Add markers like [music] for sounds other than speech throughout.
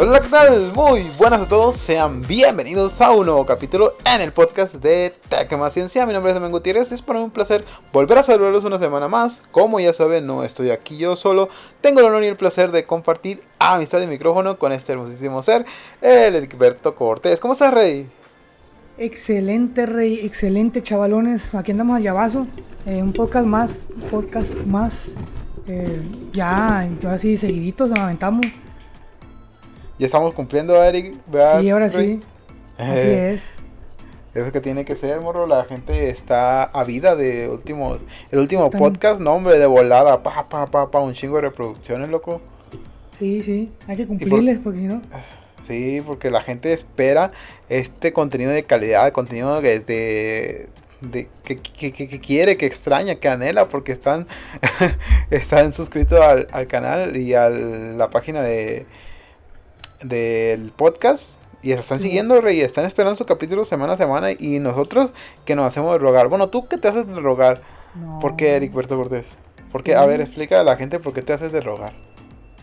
Hola, ¿qué tal? Muy buenas a todos, sean bienvenidos a un nuevo capítulo en el podcast de Tecma Ciencia. Mi nombre es Domingo Gutiérrez, es para mí un placer volver a saludarlos una semana más. Como ya saben, no estoy aquí yo solo, tengo el honor y el placer de compartir amistad de micrófono con este hermosísimo ser, el Egberto Cortés. ¿Cómo estás, Rey? Excelente, Rey, excelente, chavalones. Aquí andamos al llavazo. Eh, un podcast más, un podcast más. Eh, ya, ahora sí, seguiditos nos aventamos. Ya estamos cumpliendo, Eric. ¿verdad, Sí, ahora sí. Así Eh, es. Es que tiene que ser, morro. La gente está avida de últimos. El último Están- podcast, no, hombre, de volada. Pa, pa, pa, pa, un chingo de reproducciones, loco. Sí, sí. Hay que cumplirles porque si no. Sí, porque la gente espera este contenido de calidad, contenido de, de- de- que, que- que- que quiere, que extraña, que anhela, porque están, [laughs] están suscritos al, al canal y a la página de del podcast. Y se están siguiendo, Rey, están esperando su capítulo semana a semana. Y nosotros que nos hacemos de rogar. Bueno, ¿tú qué te haces de rogar? No. ¿Por qué, Eric Berto Cortés? Porque, a ver, explica a la gente por qué te haces de rogar.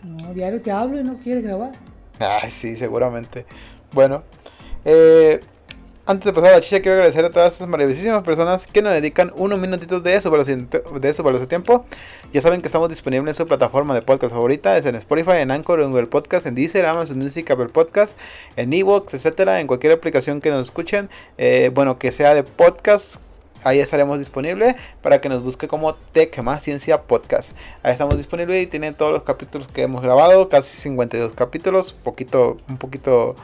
No, diario te hablo y no quieres grabar. Ay, sí, seguramente. Bueno, eh, antes de pasar a la chicha, quiero agradecer a todas estas maravillosísimas personas que nos dedican unos minutitos de su, de su valioso tiempo. Ya saben que estamos disponibles en su plataforma de podcast favorita, es en Spotify, en Anchor, en Google Podcast, en Deezer, Amazon Music, Apple Podcast, en Evox, etcétera, en cualquier aplicación que nos escuchen, eh, bueno, que sea de podcast. Ahí estaremos disponibles para que nos busque como Tech Más Ciencia Podcast. Ahí estamos disponibles y tienen todos los capítulos que hemos grabado, casi 52 capítulos, poquito, un poquito,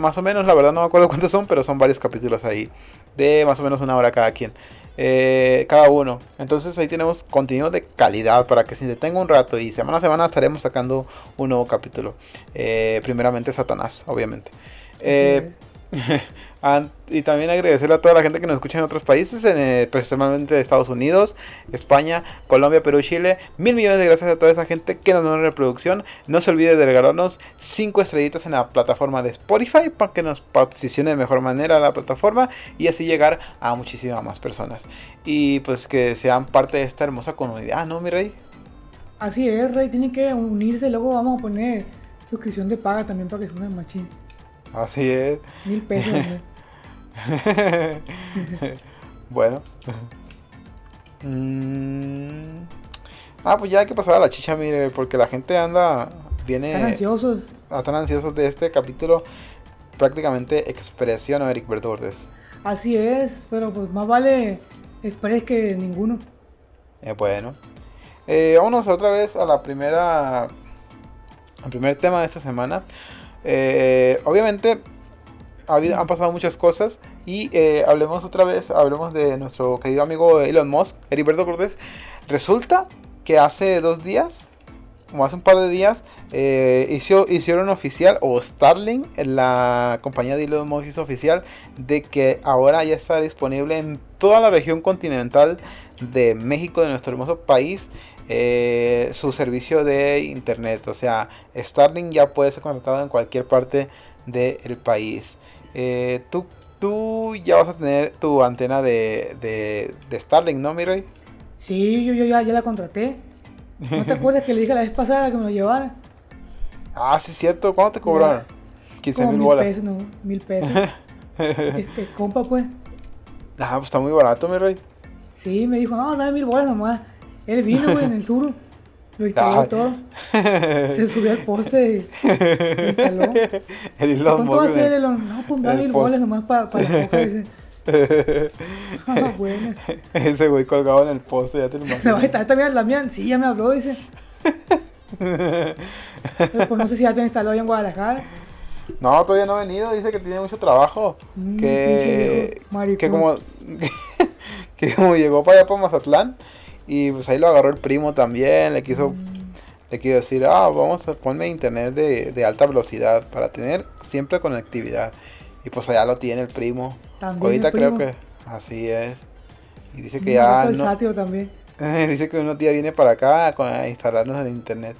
más o menos, la verdad no me acuerdo [laughs] cuántos son, pero son varios capítulos ahí, de más o menos una hora cada quien, eh, cada uno. Entonces ahí tenemos contenido de calidad para que se detenga un rato y semana a semana estaremos sacando un nuevo capítulo. Eh, primeramente Satanás, obviamente. Eh, [laughs] y también agradecerle a toda la gente que nos escucha en otros países, en, eh, principalmente Estados Unidos, España, Colombia, Perú, Chile. Mil millones de gracias a toda esa gente que nos da una reproducción. No se olvide de regalarnos 5 estrellitas en la plataforma de Spotify para que nos posicione de mejor manera la plataforma y así llegar a muchísimas más personas. Y pues que sean parte de esta hermosa comunidad, ¿no, mi rey? Así es, Rey. Tienen que unirse. Luego vamos a poner suscripción de paga también para que suene machín. Así es. Mil pesos. [laughs] ¿no? [laughs] bueno. Mm. Ah, pues ya hay que pasar a la chicha, mire, porque la gente anda, viene, Están ansiosos. ah, están ansiosos de este capítulo, prácticamente expresión a Eric Berto Cortés. Así es. Pero pues más vale express que ninguno. Eh, bueno, eh, vámonos otra vez a la primera, al primer tema de esta semana. Eh, obviamente, han pasado muchas cosas y eh, hablemos otra vez, hablemos de nuestro querido amigo Elon Musk, Heriberto Cortés. Resulta que hace dos días, como hace un par de días, eh, hizo- hicieron oficial, o Starlink, la compañía de Elon Musk hizo oficial, de que ahora ya está disponible en toda la región continental de México, de nuestro hermoso país, eh, su servicio de internet. O sea, Starlink ya puede ser contratado en cualquier parte del país. Eh, tú, tú ya vas a tener tu antena de, de, de Starlink, ¿no, mi rey? Sí, yo, yo ya, ya la contraté. ¿No te [laughs] acuerdas que le dije la vez pasada que me lo llevara? Ah, sí, es cierto. ¿Cuánto te cobraron? 15 Como mil mil bolas. pesos, no, mil pesos. [laughs] Este, compa, pues. Ah, pues está muy barato, mi rey. Sí, me dijo, no, dame mil bolas nomás. Él vino, güey, en el sur. Lo instaló todo. [laughs] Se subió al poste y lo instaló. [laughs] El ¿Cuánto va a ser? el- Elon? No, pues mil bolas nomás para pa la. Dice. [laughs] Ah, bueno. Ese güey colgado en el poste, ya te lo La, imaginas. esta, esta mía, la mía, sí, ya me habló, dice. Pero pues no sé si ya te instaló ahí en Guadalajara. No, todavía no ha venido, dice que tiene mucho trabajo. Mm, que, que como que como llegó para allá para Mazatlán y pues ahí lo agarró el primo también, le quiso Mm. le quiso decir, "Ah, vamos a ponerme internet de, de alta velocidad para tener siempre conectividad." Y pues allá lo tiene el primo. También Ahorita el creo que así es. Y dice que ya el no, también. [laughs] Dice que unos días viene para acá a instalarnos el internet.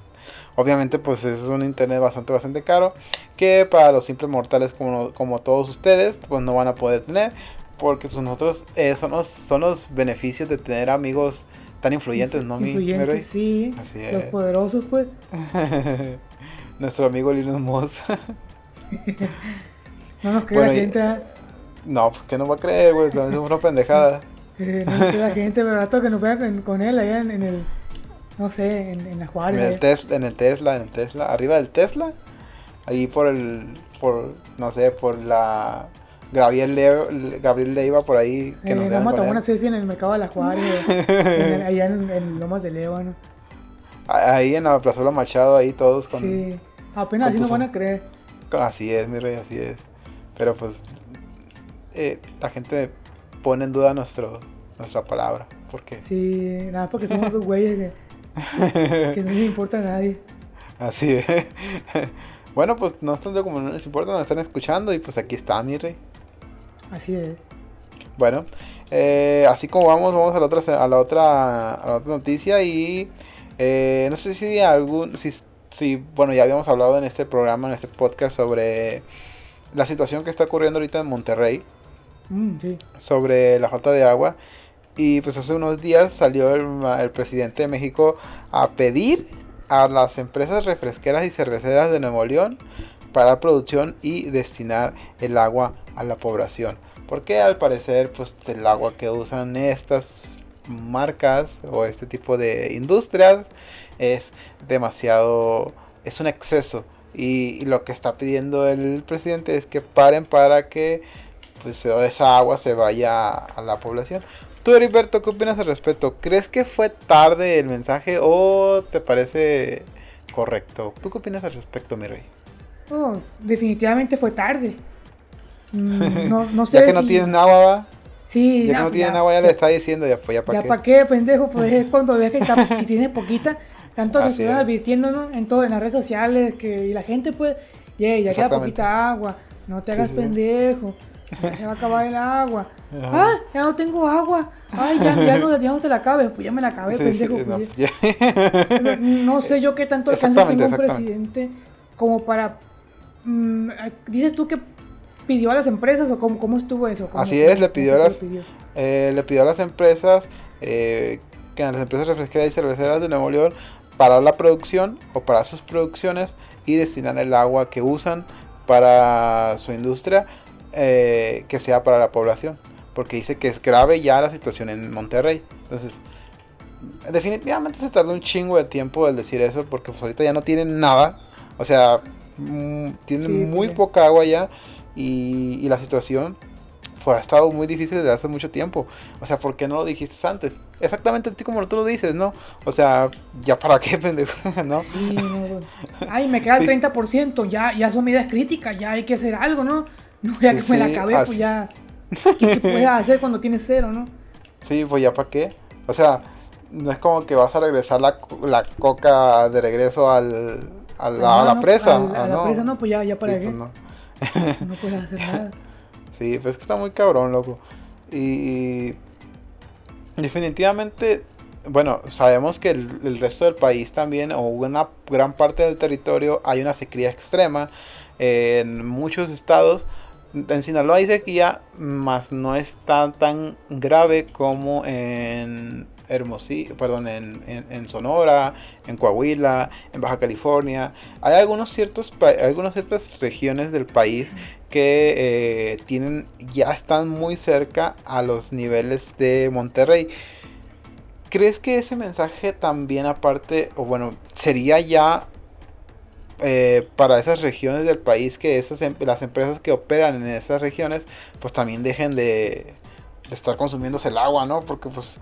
Obviamente, pues es un internet bastante, bastante caro. Que para los simples mortales como, como todos ustedes, pues no van a poder tener. Porque pues nosotros eh, son, los, son los beneficios de tener amigos tan influyentes, ¿no? mi-? Influyentes, sí. Así Los poderosos, pues. [laughs] nuestro amigo Linus Moss. [laughs] no nos cree la gente. ¿eh? No, pues que no va a creer, güey, es una pendejada. [laughs] Eh, no nos cree la gente, pero rato que nos vea con, él allá en, el, no sé, en, en la Juárez. En el, Tesla, en el Tesla, en el Tesla, arriba del Tesla, ahí por el, por, no sé, por la... Gabriel, Le Gabriel Leiva por ahí. Que eh, nos vamos a tomar una selfie en el mercado de la Juárez, [laughs] allá en, Lomas de León. Ahí en la Plaza Machado, ahí todos con. Sí, apenas así nos van a creer. Así es, mi rey, así es. Pero pues, eh, la gente pone en duda nuestro, nuestra palabra. ¿Por qué? Sí, nada, porque somos dos güeyes que, no les importa a nadie. Así es. [laughs] bueno, pues no tanto como no les importa, nos están escuchando y pues aquí está, mi rey. Así es. Bueno, eh, así como vamos, vamos a la otra, a la otra, a la otra noticia y eh, no sé si algún, si, si, bueno, ya habíamos hablado en este programa, en este podcast sobre la situación que está ocurriendo ahorita en Monterrey. Mm, sobre la falta de agua. Y pues hace unos días salió el, presidente de México a pedir a las empresas refresqueras y cerveceras de Nuevo León para producción y destinar el agua a la población. Porque al parecer pues el agua que usan estas marcas o este tipo de industrias es demasiado, es un exceso. Y, lo que está pidiendo el presidente es que paren para que pues esa agua se vaya a la población. Tú, Heriberto, ¿qué opinas al respecto? ¿Crees que fue tarde el mensaje o te parece correcto? ¿Tú qué opinas al respecto, mi rey? Oh, definitivamente fue tarde. Mm, no, no [laughs] sé ya que no tienen agua, ¿va? Sí, ya, que no tienen agua, ya, le está diciendo, ya, pues, ya para qué. Ya para qué, pendejo, pues es cuando ves que, está, que tienes poquita, tanto [laughs] nos están advirtiéndonos en todo, en las redes sociales, que y la gente pues, yeah, ya queda poquita agua, no te hagas pendejo, ya se va a acabar el agua. Ah, ya no tengo agua. Ay, ya, ya, no, ya no te la acabes, pues ya me la acabé, [laughs] pendejo. Pues, no, sé yo qué tanto alcance tengo un presidente como para... Mm, dices tú que pidió a las empresas o cómo, cómo estuvo eso? Así es, le pidió, a las, eh, le pidió a las empresas, eh, que a las empresas refresqueras y cerveceras de Nuevo León, parar la producción o para sus producciones y destinar el agua que usan para su industria eh, que sea para la población. Porque dice que es grave ya la situación en Monterrey. Entonces, definitivamente se tardó un chingo de tiempo el decir eso porque pues ahorita ya no tienen nada. O sea, mm, tienen muy pues. poca agua ya y, la situación fue, ha estado muy difícil desde hace mucho tiempo. O sea, ¿por qué no lo dijiste antes? Exactamente así como tú lo dices, ¿no? O sea, ¿ya para qué, [laughs] pendejo? ¿No? Sí, no, Ay, me queda el 30%, ya, ya son medidas críticas, ya hay que hacer algo, ¿no? No, ya que me la acabé, pues ya. [laughs] ¿Qué puedes hacer cuando tienes cero, no? Sí, pues ya para qué. O sea, no es como que vas a regresar la, la coca de regreso al, a la, presa. a la presa no, pues ya, ya para qué. Pues [laughs] no puedes hacer nada. [laughs] Sí, pues es que está muy cabrón, loco. Y, definitivamente, bueno, sabemos que el, resto del país también, o una gran parte del territorio, hay una sequía extrema. en muchos estados, en Sinaloa hay sequía, más no está tan grave como en Hermosillo, perdón, en, en, Sonora, en Coahuila, en Baja California. Hay algunos ciertos, algunas ciertas regiones del país que eh, tienen, ya están muy cerca a los niveles de Monterrey. ¿Crees que ese mensaje también aparte, o bueno, sería ya eh, para esas regiones del país que esas, em, las empresas que operan en esas regiones, pues también dejen de, de estar consumiéndose el agua, ¿no? Porque pues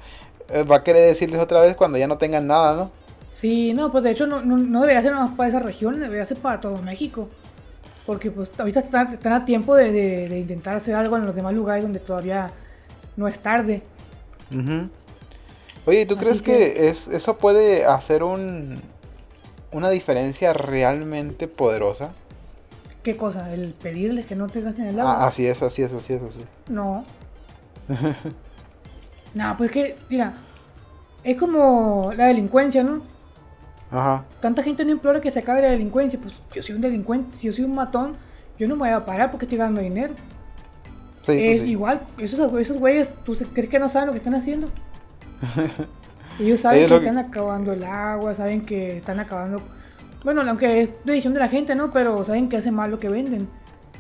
va a querer decirles otra vez cuando ya no tengan nada, ¿no? Sí, no, pues de hecho no, no, debería ser más para esa región, debería ser para todo México. Porque pues ahorita están, a tiempo de, intentar hacer algo en los demás lugares donde todavía no es tarde. Oye, ¿tú crees que, es, eso puede hacer un, una diferencia realmente poderosa? ¿Qué cosa? ¿El pedirles que no te gasten el agua? Ah, así es, así es, así es, así. No. [laughs] No, pues que, mira, es como la delincuencia, ¿no? Ajá. Tanta gente no implora que se acabe la delincuencia. Pues yo soy un delincuente, si yo soy un matón, yo no me voy a parar porque estoy ganando dinero. Sí, pues es igual, esos, esos güeyes, ¿tú crees que no saben lo que están haciendo? [laughs] Ellos saben que están acabando el agua, saben que están acabando Bueno, aunque es decisión de la gente, ¿no? Pero saben que hace mal lo que venden.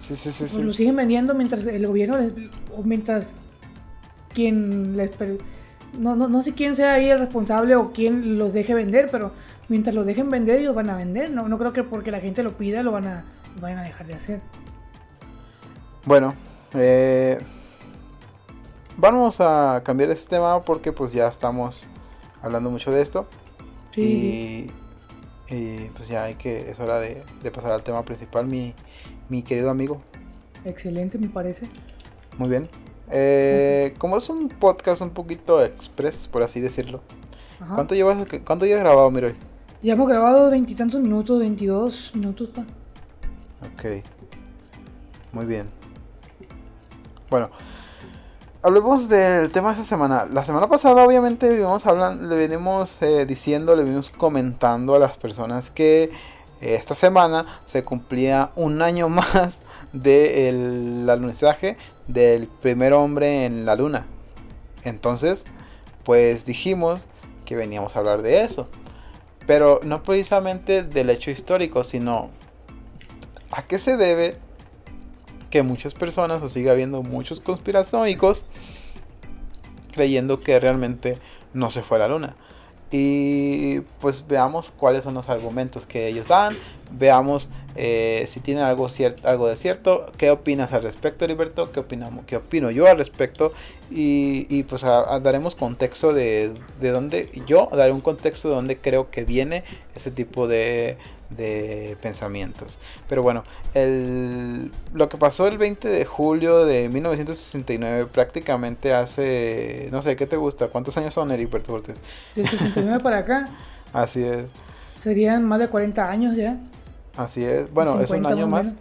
Sí, sí, sí. Pues lo siguen vendiendo mientras el gobierno les, o mientras quien les no, no, no sé quién sea ahí el responsable o quién los deje vender, pero mientras los dejen vender ellos van a vender. No, no creo que porque la gente lo pida lo van a, vayan a dejar de hacer. Bueno, eh, vamos a cambiar este tema porque pues ya estamos hablando mucho de esto. Y, pues ya hay que, es hora de, pasar al tema principal, mi, mi querido amigo. Excelente, me parece. Muy bien. Eh, como es un podcast un poquito express, por así decirlo. ¿Cuánto llevas cuánto llevas grabado, Miroy? Ya hemos grabado veintitantos minutos, veintidós minutos, pa. Ok. Muy bien. Bueno, hablemos del tema de esta semana. La semana pasada, obviamente, vivimos hablando, le venimos eh, diciendo, le venimos comentando a las personas que eh, esta semana se cumplía un año [laughs] más del alunizaje del primer hombre en la luna. Entonces, pues dijimos que veníamos a hablar de eso. Pero no precisamente del hecho histórico, sino a qué se debe que muchas personas o siga habiendo muchos conspiranoicos creyendo que realmente no se fue a la luna. Y pues veamos cuáles son los argumentos que ellos dan, veamos eh, si tienen algo, algo de cierto, qué opinas al respecto, Heriberto, qué, qué opino yo al respecto, y, pues daremos contexto de, de dónde, yo daré un contexto de dónde creo que viene ese tipo de, de pensamientos. Pero bueno, el, lo que pasó el 20 de julio de 1969 prácticamente hace, no sé, ¿qué te gusta? ¿Cuántos años son, Heriberto Cortés? De 69 para acá. [laughs] Así es. Serían más de 40 años ya. Así es. Bueno, es un año más.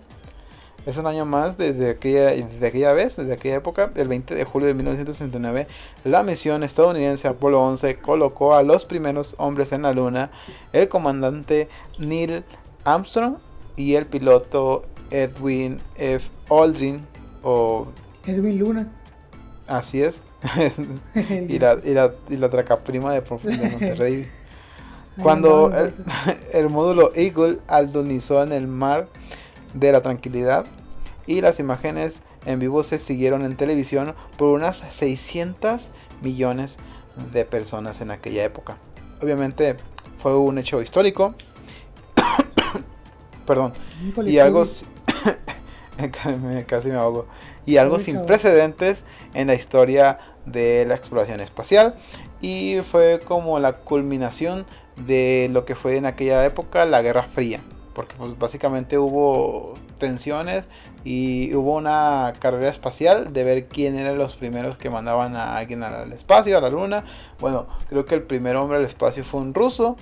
Es un año más desde aquella, desde aquella vez, desde aquella época, el 20 de julio de 1969, la misión estadounidense Apolo 11 colocó a los primeros hombres en la Luna, el comandante Neil Armstrong y el piloto Edwin F. Aldrin o... Edwin Luna. Así es. [laughs] [laughs] y, la, y, la, y la tracaprima de, de Monterrey. [laughs] Cuando el, el, módulo Eagle aldonizó en el mar de la tranquilidad y las imágenes en vivo se siguieron en televisión por unas 600 millones de personas en aquella época. Obviamente fue un hecho histórico. [coughs] Perdón. Y algo [coughs] casi me ahogo. Y algo sin precedentes en la historia de la exploración espacial y fue como la culminación de lo que fue en aquella época la Guerra Fría porque pues, básicamente hubo tensiones y hubo una carrera espacial de ver quién eran los primeros que mandaban a alguien al espacio, a la luna. Bueno, creo que el primer hombre al espacio fue un ruso.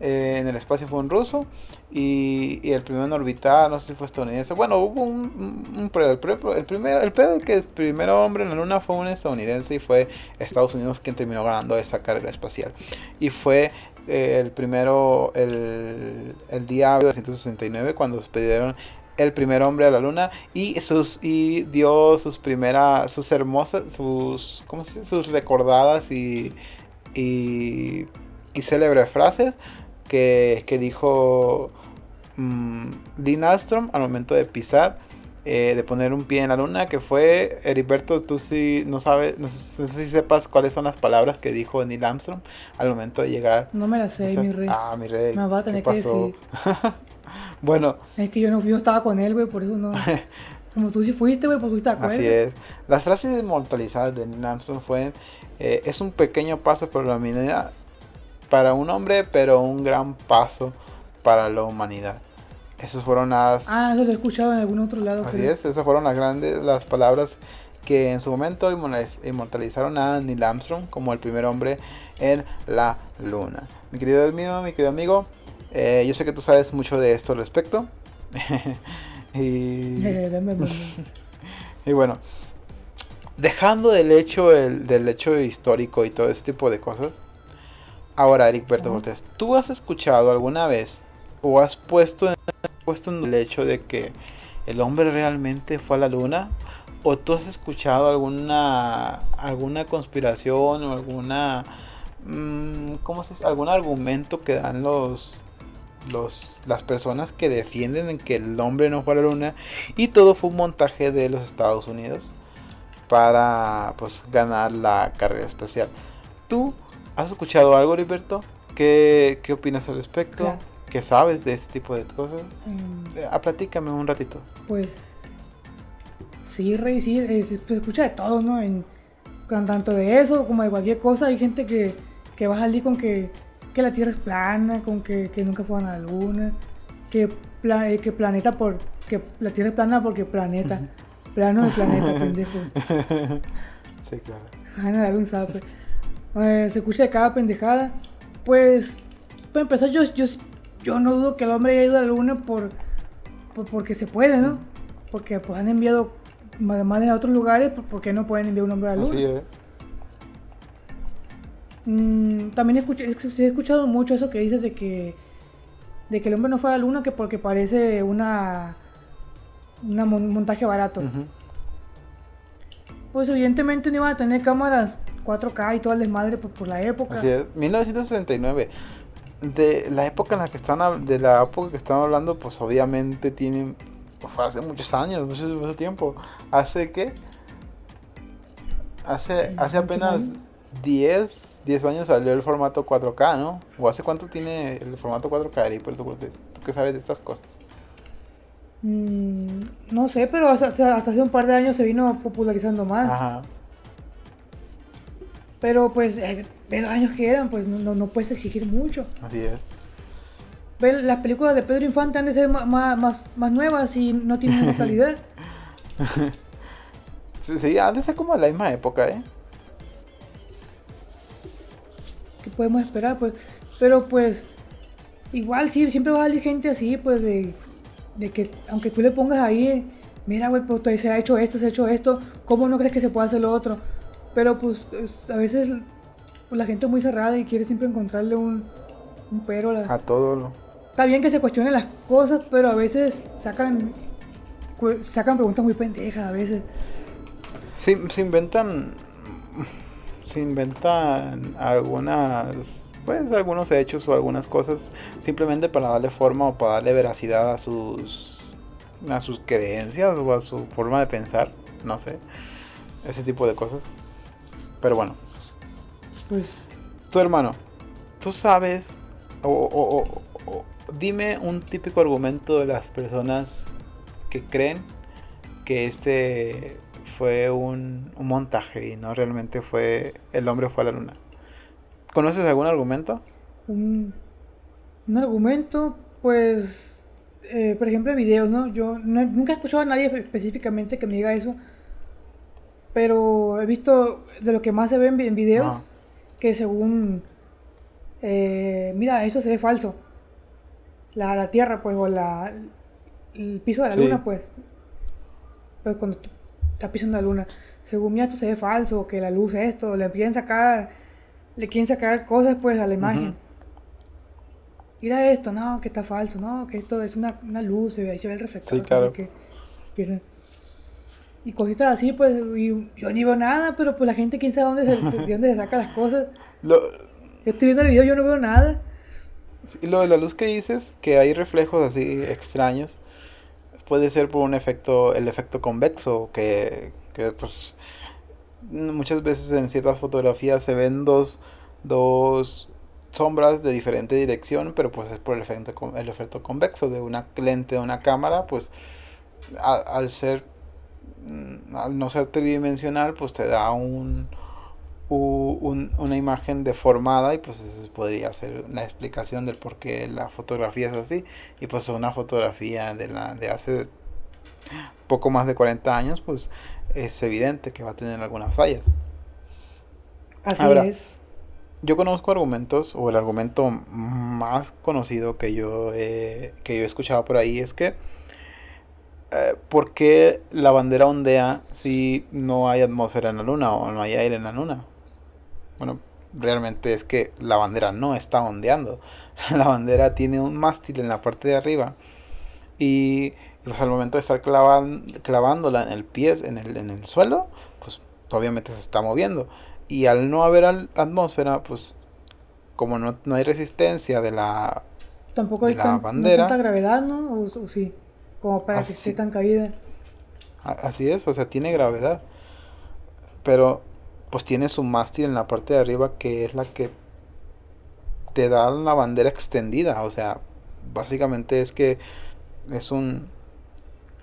Eh, en el espacio fue un ruso y, el primero en orbitar, no sé si fue estadounidense. Bueno, hubo un, un. El, el, primer, el pedo que el primer hombre en la luna fue un estadounidense y fue Estados Unidos quien terminó ganando esa carrera espacial. Y fue eh, el primero, el, el día de 1969, cuando despidieron el primer hombre a la luna y sus y dio sus primeras sus hermosas sus ¿cómo se sus recordadas y y, y célebres frases que, que dijo um, Lynn Armstrong al momento de pisar eh, de poner un pie en la luna, que fue, Heriberto, tú sí no sabes, no sé, si sepas cuáles son las palabras que dijo Neil Armstrong al momento de llegar. No me las sé, mi rey. Ah, mi rey. Me va a tener que decir. [laughs] bueno. Es que yo no yo estaba con él, güey, por eso no. [laughs] Como tú sí fuiste, güey, pues tú te acuerdas. Así es. Las frases inmortalizadas de Neil Armstrong fue, eh, es un pequeño paso para la humanidad, para un hombre, pero un gran paso para la humanidad. Esas fueron las... Ah, eso lo he escuchado en algún otro lado. Así es, esas fueron las grandes, las palabras que en su momento inmortalizaron a Neil Armstrong como el primer hombre en la luna. Mi querido amigo, mi querido amigo, eh, yo sé que tú sabes mucho de esto al respecto. [laughs] y... [laughs] [laughs] y bueno, dejando del hecho, el, del hecho histórico y todo ese tipo de cosas. Ahora, Eric Berto Cortés, ¿tú has escuchado alguna vez o has puesto en puesto en el hecho de que el hombre realmente fue a la luna? ¿O tú has escuchado alguna alguna conspiración o alguna mmm, ¿cómo se algún argumento que dan los los, las personas que defienden que el hombre no fue a la luna y todo fue un montaje de los Estados Unidos para pues ganar la carrera especial. ¿Tú has escuchado algo, Heriberto? ¿Qué, qué opinas al respecto? ¿Qué sabes de este tipo de cosas? Mm. Eh, platícame un ratito. Pues sí, Rey, sí, se escucha de todo, ¿no? En, tanto de eso como de cualquier cosa, hay gente que, que va a salir con que, que la Tierra es plana, con que, que nunca fueron a la Luna, que, eh, que planeta por... que la Tierra es plana porque planeta. Plano de planeta, pendejo. [laughs] Sí, claro. Van a dar un zape. Eh, se escucha de cada pendejada. Pues, para empezar, yo, yo, yo no dudo que el hombre haya ido a la luna por, por porque se puede, ¿no? Porque pues han enviado además de otros lugares, pues, ¿por qué no pueden enviar un hombre a la luna? Así mm, también he escuchado, he escuchado mucho eso que dices de que de que el hombre no fue a la luna que porque parece una un montaje barato. Pues evidentemente no iban a tener cámaras 4K y todo el desmadre por, por la época. Así es, 1969. De la época en la que están de la época que estamos hablando, pues obviamente tienen fue hace muchos años, mucho, tiempo. ¿Hace qué? Hace, hace apenas 10, 10 años salió el formato 4K, ¿no? ¿O hace cuánto tiene el formato 4K, ¿Tú qué sabes de estas cosas? Mm, no sé, pero hasta, hace un par de años se vino popularizando más. Ajá. Pero pues, eh, los años que eran, pues no, no puedes exigir mucho. Así es las películas de Pedro Infante han de ser más, más, más nuevas y no tienen esa calidad. [laughs] sí, han de ser como de la misma época, ¿eh? ¿Qué podemos esperar? Pues, pero pues, igual sí, siempre va a salir gente así, pues de, de que, aunque tú le pongas ahí, mira, güey, pues se ha hecho esto, se ha hecho esto, ¿cómo no crees que se pueda hacer lo otro? Pero pues, a veces pues, la gente es muy cerrada y quiere siempre encontrarle un, un pero a, a todo lo Está bien que se cuestionen las cosas, pero a veces sacan sacan preguntas muy pendejas a veces. Sí, se inventan se inventan algunas pues algunos hechos o algunas cosas simplemente para darle forma o para darle veracidad a sus a sus creencias o a su forma de pensar, no sé, ese tipo de cosas. Pero bueno. Pues tu hermano, tú sabes o, dime un típico argumento de las personas que creen que este fue un, montaje y no realmente fue el hombre fue a la luna. ¿Conoces algún argumento? Un, argumento, pues, eh, por ejemplo, videos, ¿no? Yo nunca he escuchado a nadie específicamente que me diga eso, pero he visto de lo que más se ve en, videos, que según, eh, mira, eso se ve falso la, la tierra, pues, o la, el piso de la luna, pues. Pues cuando está pisando la luna, según mí esto se ve falso, que la luz es esto, le quieren sacar, le quieren sacar cosas, pues, a la imagen. Mira esto, no, que está falso, no, que esto es una, una luz, ahí se ve el reflector. Sí, claro. Y cositas así, pues, y yo ni veo nada, pero pues la gente, quién sabe dónde se, [laughs] de dónde se saca las cosas. Lo... estoy viendo el video, yo no veo nada. Y lo de la luz que dices, que hay reflejos así extraños, puede ser por un efecto, el efecto convexo, que, que pues muchas veces en ciertas fotografías se ven dos, dos sombras de diferente dirección, pero pues es por el efecto, el efecto convexo de una lente de una cámara, pues al ser, al no ser tridimensional, pues te da un, una imagen deformada y pues eso podría ser una explicación del por qué la fotografía es así. Y pues una fotografía de la de hace poco más de 40 años pues es evidente que va a tener algunas fallas. Así es. yo conozco argumentos o el argumento más conocido que yo he, que yo he escuchado por ahí es que eh, ¿por qué la bandera ondea si no hay atmósfera en la luna o no hay aire en la luna? Bueno, realmente es que la bandera no está ondeando. [laughs] La bandera tiene un mástil en la parte de arriba. Y pues al momento de estar clavándola en el pie, en el, en el suelo, pues obviamente se está moviendo. Y al no haber atmósfera, pues como no, no hay resistencia de la, tampoco hay tanta gravedad, ¿no? O, sí, como para que esté tan caída. Así es, o sea, tiene gravedad. Pero pues tiene su mástil en la parte de arriba que es la que te da la bandera extendida, o sea, básicamente es que es un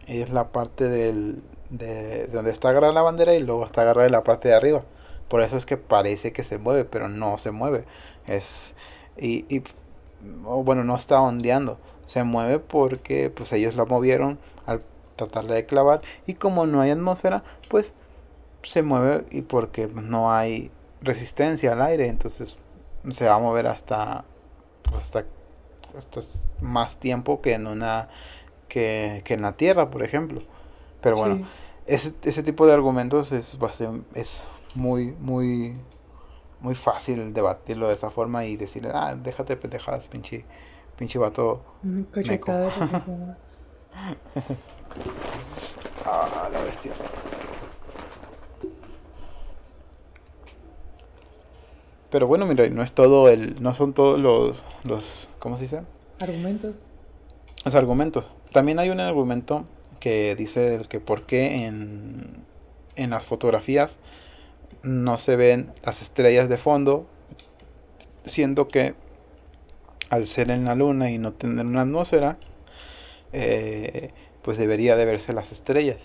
es la parte del de, donde está agarrada la bandera y luego está agarrada la parte de arriba. Por eso es que parece que se mueve, pero no se mueve. Es y, y bueno, no está ondeando. Se mueve porque pues ellos la movieron al tratarla de clavar y como no hay atmósfera, pues se mueve y porque no hay resistencia al aire, entonces se va a mover hasta pues, hasta, hasta más tiempo que en una que, que en la Tierra, por ejemplo. Pero bueno, ese, ese tipo de argumentos es, es muy, muy, muy fácil debatirlo de esa forma y decirle, ah, déjate pendejadas, pinche, pinche vato. [laughs] ah, la bestia. Pero bueno, mira, no es todo el, no son todos los, los, ¿cómo se dice? Argumentos. Los argumentos. También hay un argumento que dice que por qué en, en las fotografías no se ven las estrellas de fondo, siendo que al ser en la luna y no tener una atmósfera, eh, pues debería de verse las estrellas.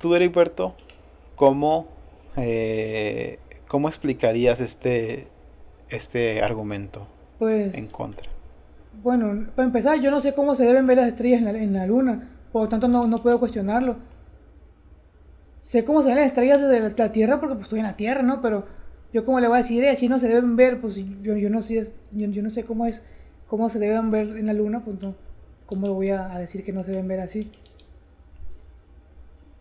Tú, Heriberto, ¿cómo eh, ¿Cómo explicarías este, este argumento pues, en contra? Bueno, para empezar, yo no sé cómo se deben ver las estrellas en la, luna, por lo tanto no, puedo cuestionarlo. Sé cómo se ven las estrellas desde la, Tierra porque pues, estoy en la Tierra, ¿no? Pero yo cómo le voy a decir, eh, así no se deben ver, pues yo, yo, no, sé, yo, no sé cómo es, cómo se deben ver en la luna, pues no, ¿cómo voy a, decir que no se deben ver así?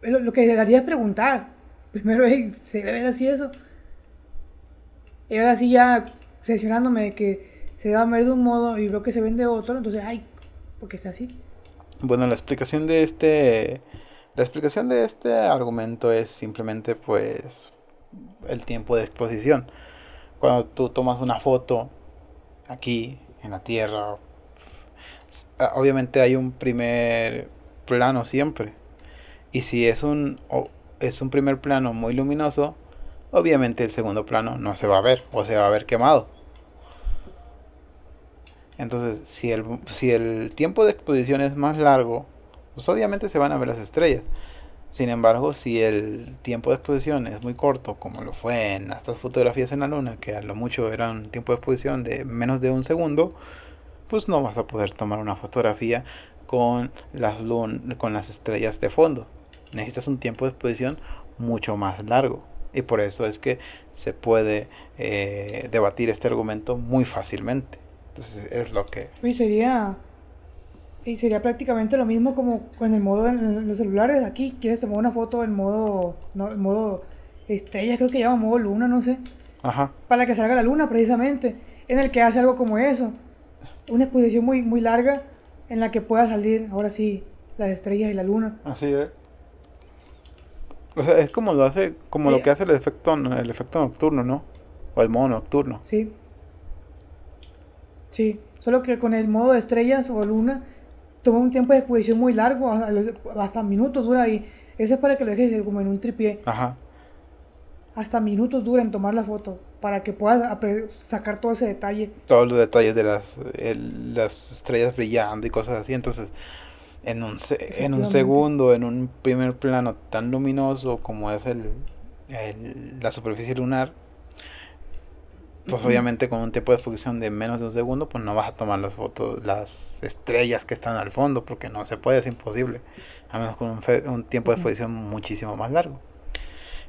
Lo, lo que haría es preguntar, [laughs] primero, ¿se debe ver así eso? Y ahora sí ya seleccionándome de que se a ver de un modo y veo que se ven de otro, entonces, ay, porque está así. Bueno, la explicación de este... La explicación de este argumento es simplemente pues el tiempo de exposición. Cuando tú tomas una foto aquí en la Tierra, obviamente hay un primer plano siempre. Y si es un, es un primer plano muy luminoso, obviamente el segundo plano no se va a ver o se va a ver quemado. Entonces, si el, si el tiempo de exposición es más largo, pues obviamente se van a ver las estrellas. Sin embargo, si el tiempo de exposición es muy corto, como lo fue en estas fotografías en la luna, que a lo mucho eran un tiempo de exposición de menos de un segundo, pues no vas a poder tomar una fotografía con las, con las estrellas de fondo. Necesitas un tiempo de exposición mucho más largo. Y por eso es que se puede eh, debatir este argumento muy fácilmente. Entonces es lo que... Y sería, y sería prácticamente lo mismo como con el modo en los celulares. Aquí quieres tomar una foto en modo, no, en modo estrella, creo que llama modo luna, no sé. Ajá. Para que salga la luna precisamente. En el que hace algo como eso. Una exposición muy, muy larga en la que pueda salir ahora sí las estrellas y la luna. Así es. O sea, es como lo hace, como lo que hace el efecto, el efecto nocturno, ¿no? O el modo nocturno. Sí. Sí, solo que con el modo de estrellas o luna toma un tiempo de exposición muy largo, hasta minutos dura y eso es para que lo dejes como en un tripié. Ajá. Hasta minutos dura en tomar la foto para que puedas sacar todo ese detalle. Todos los detalles de las, las estrellas brillando y cosas así. Entonces, en un, en un segundo, en un primer plano tan luminoso como es el, la superficie lunar, pues obviamente con un tiempo de exposición de menos de un segundo, pues no vas a tomar las fotos, las estrellas que están al fondo, porque no se puede, es imposible, a menos con un, un tiempo de exposición muchísimo más largo.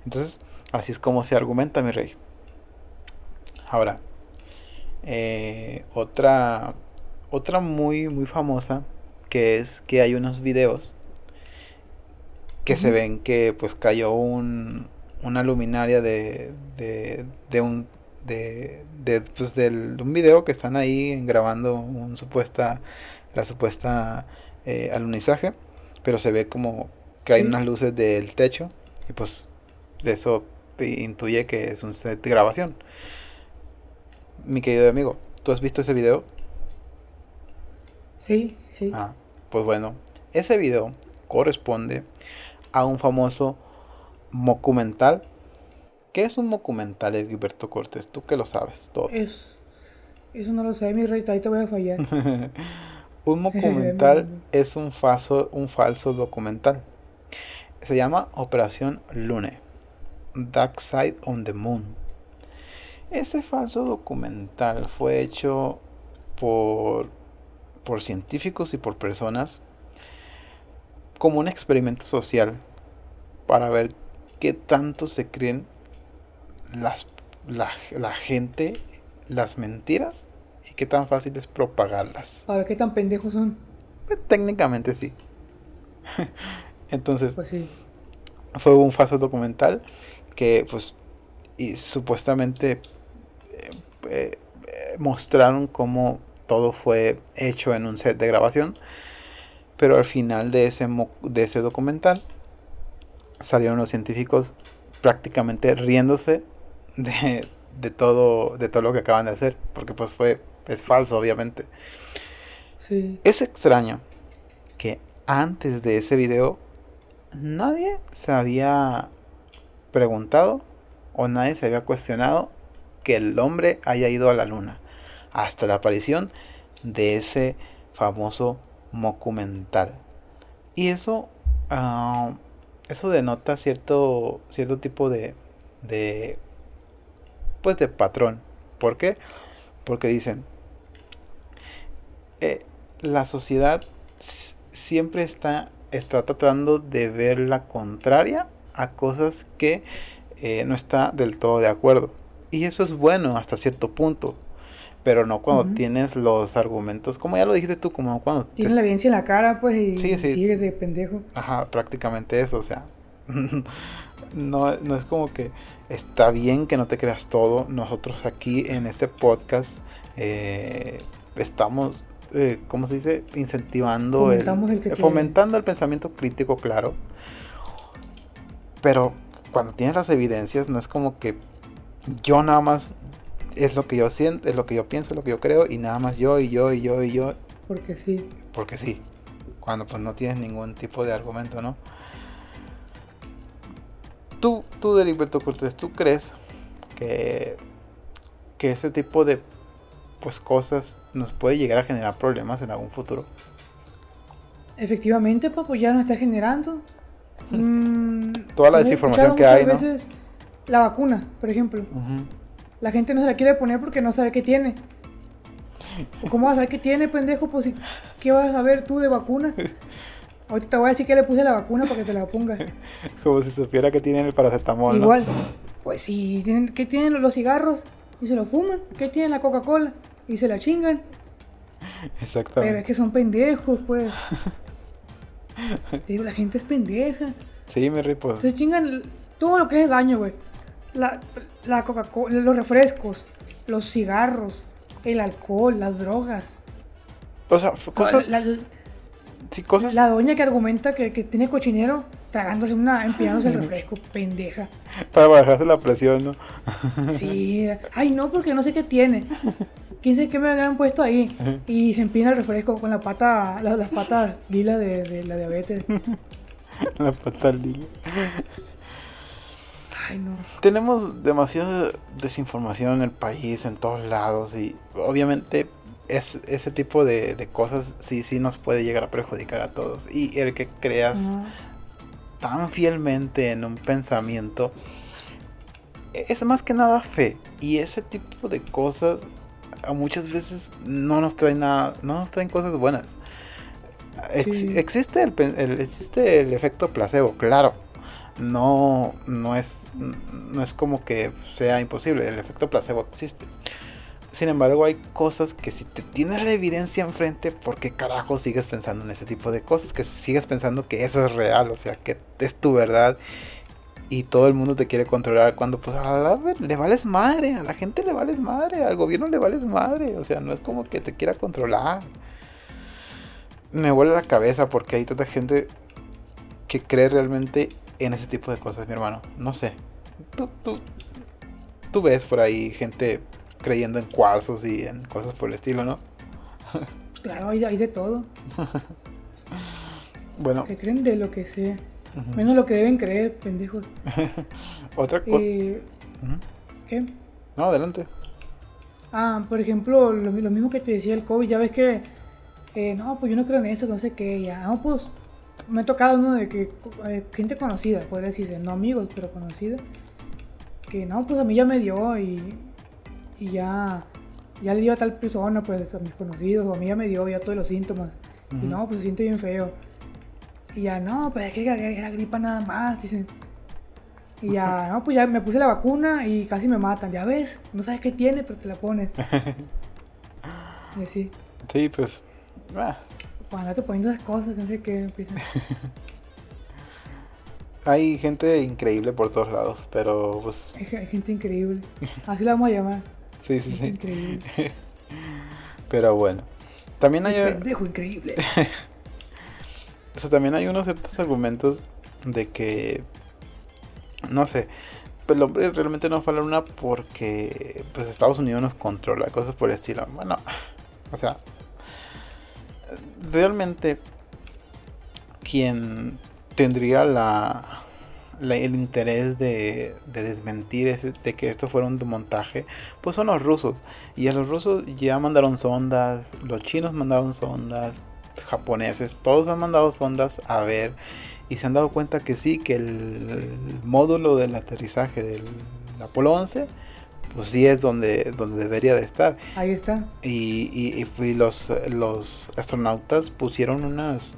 Entonces, así es como se argumenta, mi rey. Ahora, eh, otra, otra muy, muy famosa que es que hay unos videos que se ven que pues cayó un, una luminaria de, de, un de, de, pues, del, un video que están ahí grabando un supuesta la supuesta eh, alunizaje pero se ve como que hay unas luces del techo y pues de eso intuye que es un set de grabación mi querido amigo ¿tú has visto ese video? Sí, sí. Ah, pues bueno, ese video corresponde a un famoso documental. ¿Qué es un documental, Gilberto Cortés? Tú que lo sabes todo. Es, eso no lo sé, mi rey, ahí te voy a fallar. [laughs] un documental [laughs] es un falso, un falso documental. Se llama Operación Lune. Dark Side on the Moon. Ese falso documental fue hecho por, por científicos y por personas como un experimento social para ver qué tanto se creen las, la, la gente las mentiras y qué tan fácil es propagarlas. A ver qué tan pendejos son. Pues, técnicamente sí. [laughs] Entonces, pues sí. fue un falso documental que pues y supuestamente eh, eh, mostraron cómo todo fue hecho en un set de grabación pero al final de ese, de ese documental salieron los científicos prácticamente riéndose de, de, todo, de todo lo que acaban de hacer. Porque pues fue, es falso obviamente. Sí. Es extraño que antes de ese video nadie se había preguntado o nadie se había cuestionado que el hombre haya ido a la luna. Hasta la aparición de ese famoso documental. Y eso, uh, eso denota cierto, cierto tipo de, de, pues de patrón. ¿Por qué? Porque dicen, eh, la sociedad siempre está, está tratando de ver la contraria a cosas que eh, no está del todo de acuerdo. Y eso es bueno hasta cierto punto pero no cuando tienes los argumentos, como ya lo dijiste tú, como cuando... Tienes la evidencia en la cara, pues, y sigues de pendejo. Ajá, prácticamente eso, o sea, [laughs] no, no es como que está bien que no te creas todo, nosotros aquí en este podcast eh, estamos, eh, ¿cómo se dice? Incentivando, el, fomentando el pensamiento crítico, claro, pero cuando tienes las evidencias no es como que yo nada más es lo que yo siento, es lo que yo pienso, es lo que yo creo y nada más yo y yo y yo y yo. Porque sí. Porque sí. Cuando pues no tienes ningún tipo de argumento, ¿no? Tú, tú Deliberto Cortés, ¿tú crees que, que ese tipo de pues cosas nos puede llegar a generar problemas en algún futuro? Efectivamente, papo, ya nos está generando. Mm, Toda la desinformación que hay, ¿no? la vacuna, por ejemplo. La gente no se la quiere poner porque no sabe qué tiene. [laughs] ¿Cómo vas a saber qué tiene, pendejo? Pues, ¿qué vas a saber tú de vacuna? [laughs] Ahorita te voy a decir que le puse la vacuna para que te la pongas. [laughs] Como si supiera que tienen el paracetamol, Igual. Pues sí, tienen, ¿qué tienen los cigarros? Y se lo fuman. ¿Qué tienen la Coca-Cola? Y se la chingan. Exactamente. Pero es que son pendejos, pues. la gente es pendeja. Sí, me ripo. Se chingan todo lo que es daño, güey. La, la Coca-Cola, los refrescos, los cigarros, el alcohol, las drogas. O sea, cosas. La, sí, cosas. La doña que argumenta que, tiene cochinero tragándose una, empinándose el refresco, pendeja. Para bajarse la presión, ¿no? [laughs] sí, ay no, porque no sé qué tiene. ¿Quién sabe qué me habían puesto ahí? Y se empina el refresco con la pata, las patas lila de, de la diabetes. [laughs] la pata lila. Tenemos demasiada desinformación en el país, en todos lados, y obviamente es, ese tipo de, cosas sí, sí nos puede llegar a perjudicar a todos. Y el que creas tan fielmente en un pensamiento es más que nada fe. Y ese tipo de cosas muchas veces no nos traen nada, no nos traen cosas buenas. existe, el, existe el efecto placebo, claro no, no, es, no es como que sea imposible, el efecto placebo existe. Sin embargo, hay cosas que si te tienes la evidencia enfrente, ¿por qué carajo sigues pensando en ese tipo de cosas? Que sigues pensando que eso es real, o sea, que es tu verdad y todo el mundo te quiere controlar cuando pues a la, le vales madre, a la gente le vales madre, al gobierno le vales madre, o sea, no es como que te quiera controlar. Me vuelve la cabeza porque hay tanta gente que cree realmente en ese tipo de cosas, mi hermano. No sé. Tú, tú, tú ves por ahí gente creyendo en cuarzos y en cosas por el estilo, ¿no? claro, hay, hay de todo. [laughs] bueno. Que creen de lo que sea. Menos lo que deben creer, pendejos. [laughs] Otra cosa. Eh, ¿Qué? No, adelante. Ah, por ejemplo, lo, mismo que te decía el COVID, ya ves que, eh, no, pues yo no creo en eso, no sé qué, ya, no, pues me ha tocado uno de que eh, gente conocida, podría decirse, no amigos, pero conocida, que no, pues a mí ya me dio y, y ya, ya le dio a tal persona, pues a mis conocidos, o a mí ya me dio ya todos los síntomas, y no, pues se siente bien feo. Y ya, no, pues es que era gripa nada más, dicen. Y ya, no, pues ya me puse la vacuna y casi me matan. Ya ves, no sabes qué tiene, pero te la pones. [laughs] y así. Sí, pues. Ah. Pues andate poniendo esas cosas, no sé qué empiezan. [laughs] Hay gente increíble por todos lados, pero pues. Hay, gente increíble. Así la vamos a llamar. Sí, sí, sí. Increíble. [laughs] pero bueno. También hay. pendejo increíble. [laughs] o sea, también hay unos ciertos argumentos de que no sé. Pues lo, realmente no fue la luna porque pues Estados Unidos nos controla, cosas por el estilo. Bueno, [laughs] o sea, realmente quien tendría la, el interés de, de desmentir ese, de que esto fuera un montaje, pues son los rusos. Y a los rusos ya mandaron sondas, los chinos mandaron sondas, japoneses, todos han mandado sondas a ver y se han dado cuenta que sí, que el, módulo del aterrizaje del Apolo 11 pues sí es donde, donde debería de estar. Ahí está. Y, y, los, los astronautas pusieron unas,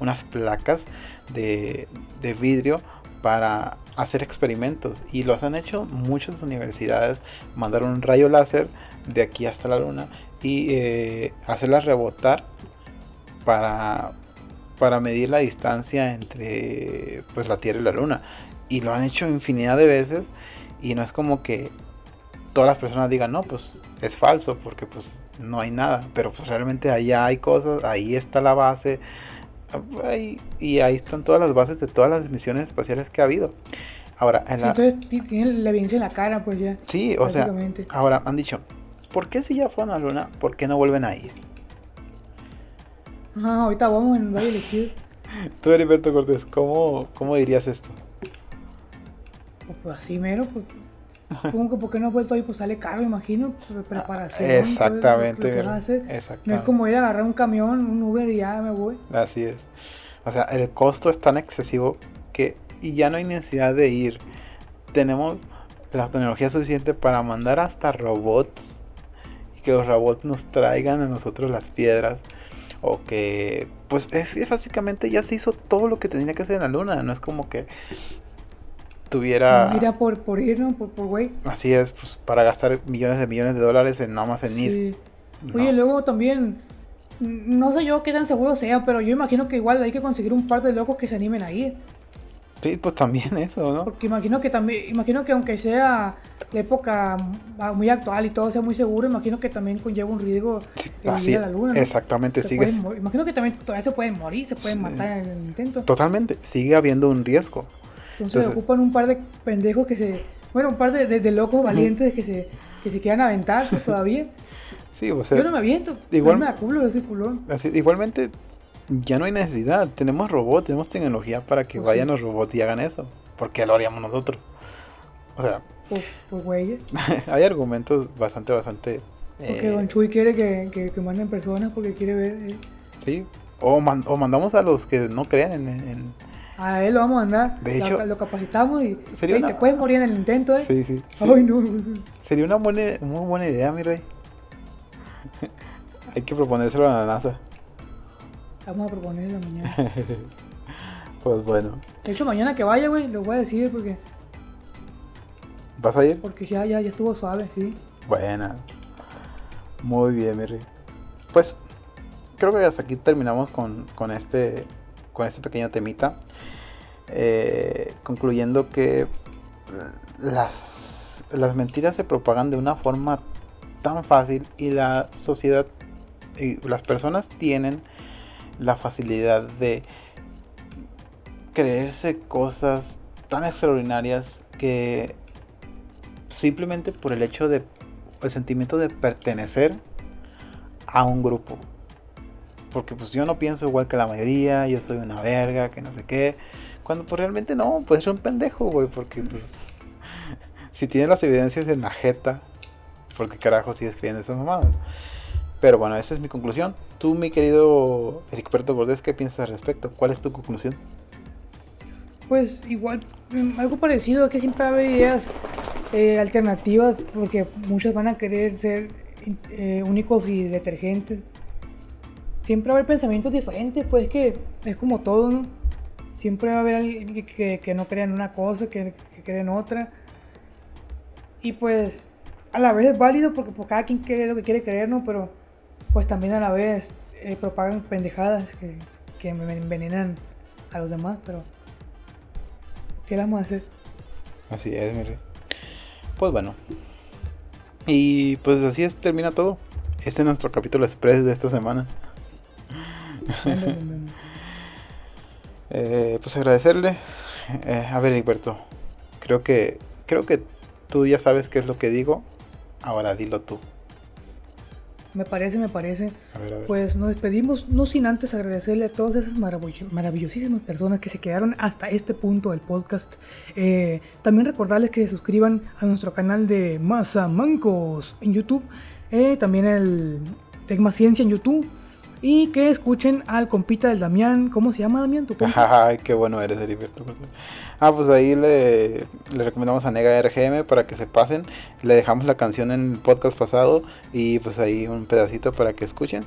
unas placas de, de, vidrio para hacer experimentos. Y los han hecho muchas universidades. Mandaron un rayo láser de aquí hasta la luna y eh, hacerlas rebotar para, para medir la distancia entre pues la Tierra y la Luna. Y lo han hecho infinidad de veces y no es como que todas las personas digan, no, pues es falso porque pues no hay nada, pero pues realmente allá hay cosas, ahí está la base y ahí están todas las bases de todas las misiones espaciales que ha habido. Ahora, en la... entonces tienen la evidencia en la cara, pues ya. Sí, o sea, ahora han dicho, ¿por qué si ya fueron a la luna, por qué no vuelven a ir? Ah, ahorita vamos en Valle elegido. [laughs] Tú, Heriberto Cortés, ¿cómo, ¿cómo dirías esto? Pues así mero, pues. Supongo que porque no has vuelto ahí, pues sale caro, imagino, pues, preparación. Exactamente, Exactamente. No es como ir a agarrar un camión, un Uber y ya me voy. Así es. O sea, el costo es tan excesivo que y ya no hay necesidad de ir. Tenemos la tecnología suficiente para mandar hasta robots y que los robots nos traigan a nosotros las piedras o que pues es que básicamente ya se hizo todo lo que tenía que hacer en la luna, no es como que tuviera... Mira por, por ir, ¿no? Por, por güey. Así es, pues para gastar millones de millones de dólares en nada más en ir. Oye, luego también, no sé yo qué tan seguro sea, pero yo imagino que igual hay que conseguir un par de locos que se animen a ir. Sí, pues también [laughs] eso, ¿no? Porque imagino que también, imagino que aunque sea la época muy actual y todo sea muy seguro, imagino que también conlleva un riesgo de ir a la luna. Exactamente, sigue. Imagino que también todavía se pueden morir, se pueden matar en el intento. Totalmente, sigue habiendo un riesgo. Entonces, ocupan un par de pendejos que se, bueno, un par de, de, locos valientes que se, que se quieran aventar pues, [laughs] todavía. Sí, o sea, yo no me aviento, igual, me da culo, yo soy culón. Así, igualmente, ya no hay necesidad. Tenemos robots, tenemos tecnología para que pues vayan los robots y hagan eso. ¿Por qué lo haríamos nosotros? O sea. Pues, güey. [laughs] hay argumentos bastante, bastante. Porque Don Chuy quiere que, que, manden personas porque quiere ver. Eh. Sí. O, o, mandamos a los que no crean en, A él lo vamos a mandar. De hecho, lo, capacitamos y. Sería te puedes morir en el intento, ¿eh? Sí, sí. Ay, no. Sería una buena, muy buena idea, mi rey. hay que proponérselo a la NASA. Vamos a proponerlo mañana. [laughs] pues bueno. De hecho, mañana que vaya, güey, lo voy a decir porque. ¿Vas a ir? Porque ya, ya, ya estuvo suave, sí. Buena. Muy bien, Miri. Pues creo que hasta aquí terminamos con, con este con este pequeño temita. Eh, concluyendo que las, las mentiras se propagan de una forma tan fácil y la sociedad y las personas tienen la facilidad de creerse cosas tan extraordinarias que simplemente por el hecho de el sentimiento de pertenecer a un grupo porque pues yo no pienso igual que la mayoría, yo soy una verga, que no sé qué. Cuando pues realmente no, pues ser un pendejo, güey, porque pues [laughs] si tienes las evidencias en la jeta, porque carajo sigues creyendo esas mamadas. Pero bueno, esa es mi conclusión. Tú, mi querido Ericberto Gordés, ¿qué piensas al respecto? ¿Cuál es tu conclusión? Pues igual, mm, algo parecido, que siempre va ideas eh, alternativas, porque muchos van a querer ser eh, únicos y detergentes. Siempre va a haber pensamientos diferentes, pues que es como todo, ¿no? Siempre va a haber alguien que, no crea en una cosa, que, que crea en otra. Y pues a la vez es válido porque pues, cada quien cree lo que quiere creer, ¿no? Pero pues también a la vez eh, propagan pendejadas que, que me envenenan a los demás, pero ¿qué le vamos a hacer? Así es, mire. Pues bueno. Y pues así es, termina todo. Este es nuestro capítulo express de esta semana. [laughs] eh, pues agradecerle. Eh, a ver, Egberto. Creo que creo que tú ya sabes qué es lo que digo. Ahora dilo tú. Me parece, me parece. Pues nos despedimos, no sin antes agradecerle a todas esas maravillosísimas personas que se quedaron hasta este punto del podcast. Eh, también recordarles que se suscriban a nuestro canal de Masa Mancos en YouTube. Eh, también el Tecma Ciencia en YouTube. Y que escuchen al compita del Damián. ¿Cómo se llama Damián? ¿Tu [laughs] Ay, qué bueno eres, Heriberto. Ah, pues ahí le, le, recomendamos a Nega RGM para que se pasen. Le dejamos la canción en el podcast pasado y pues ahí un pedacito para que escuchen.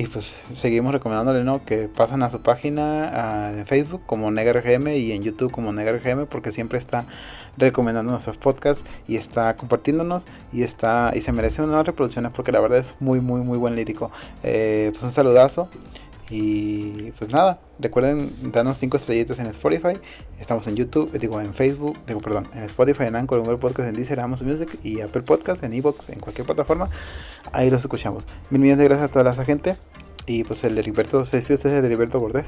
Y pues seguimos recomendándole, ¿no? Que pasen a su página en Facebook como NegaRGM y en YouTube como NegaRGM porque siempre está recomendando nuestros podcasts y está compartiéndonos y está y se merece unas reproducciones porque la verdad es muy, muy, muy buen lírico. Eh, pues un saludazo. Y pues nada, recuerden darnos 5 estrellitas en Spotify. Estamos en YouTube, digo en Facebook, digo perdón, en Spotify, en Anchor, en Google Podcast, en Deezer, Amazon Music y Apple Podcast, en Evox, en cualquier plataforma. Ahí los escuchamos. Mil millones de gracias a toda esa gente. Y pues el Heriberto, se despide usted de Heriberto Bordés.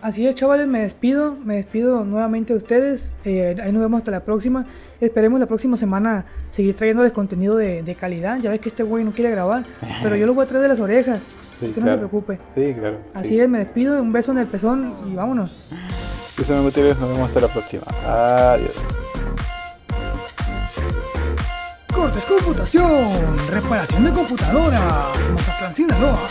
Así es, chavales, me despido, me despido nuevamente de ustedes. Eh, ahí nos vemos hasta la próxima. Esperemos la próxima semana seguir trayéndoles contenido de, de calidad. Ya ves que este güey no quiere grabar, pero yo lo voy a traer de las orejas. Usted no se preocupe. Sí, claro. Así es, me despido, un beso en el pezón y vámonos. Yo soy Gutiérrez, nos vemos hasta la próxima. Adiós. Cortes Computación, reparación de computadoras, Mazatlán, Sinaloa.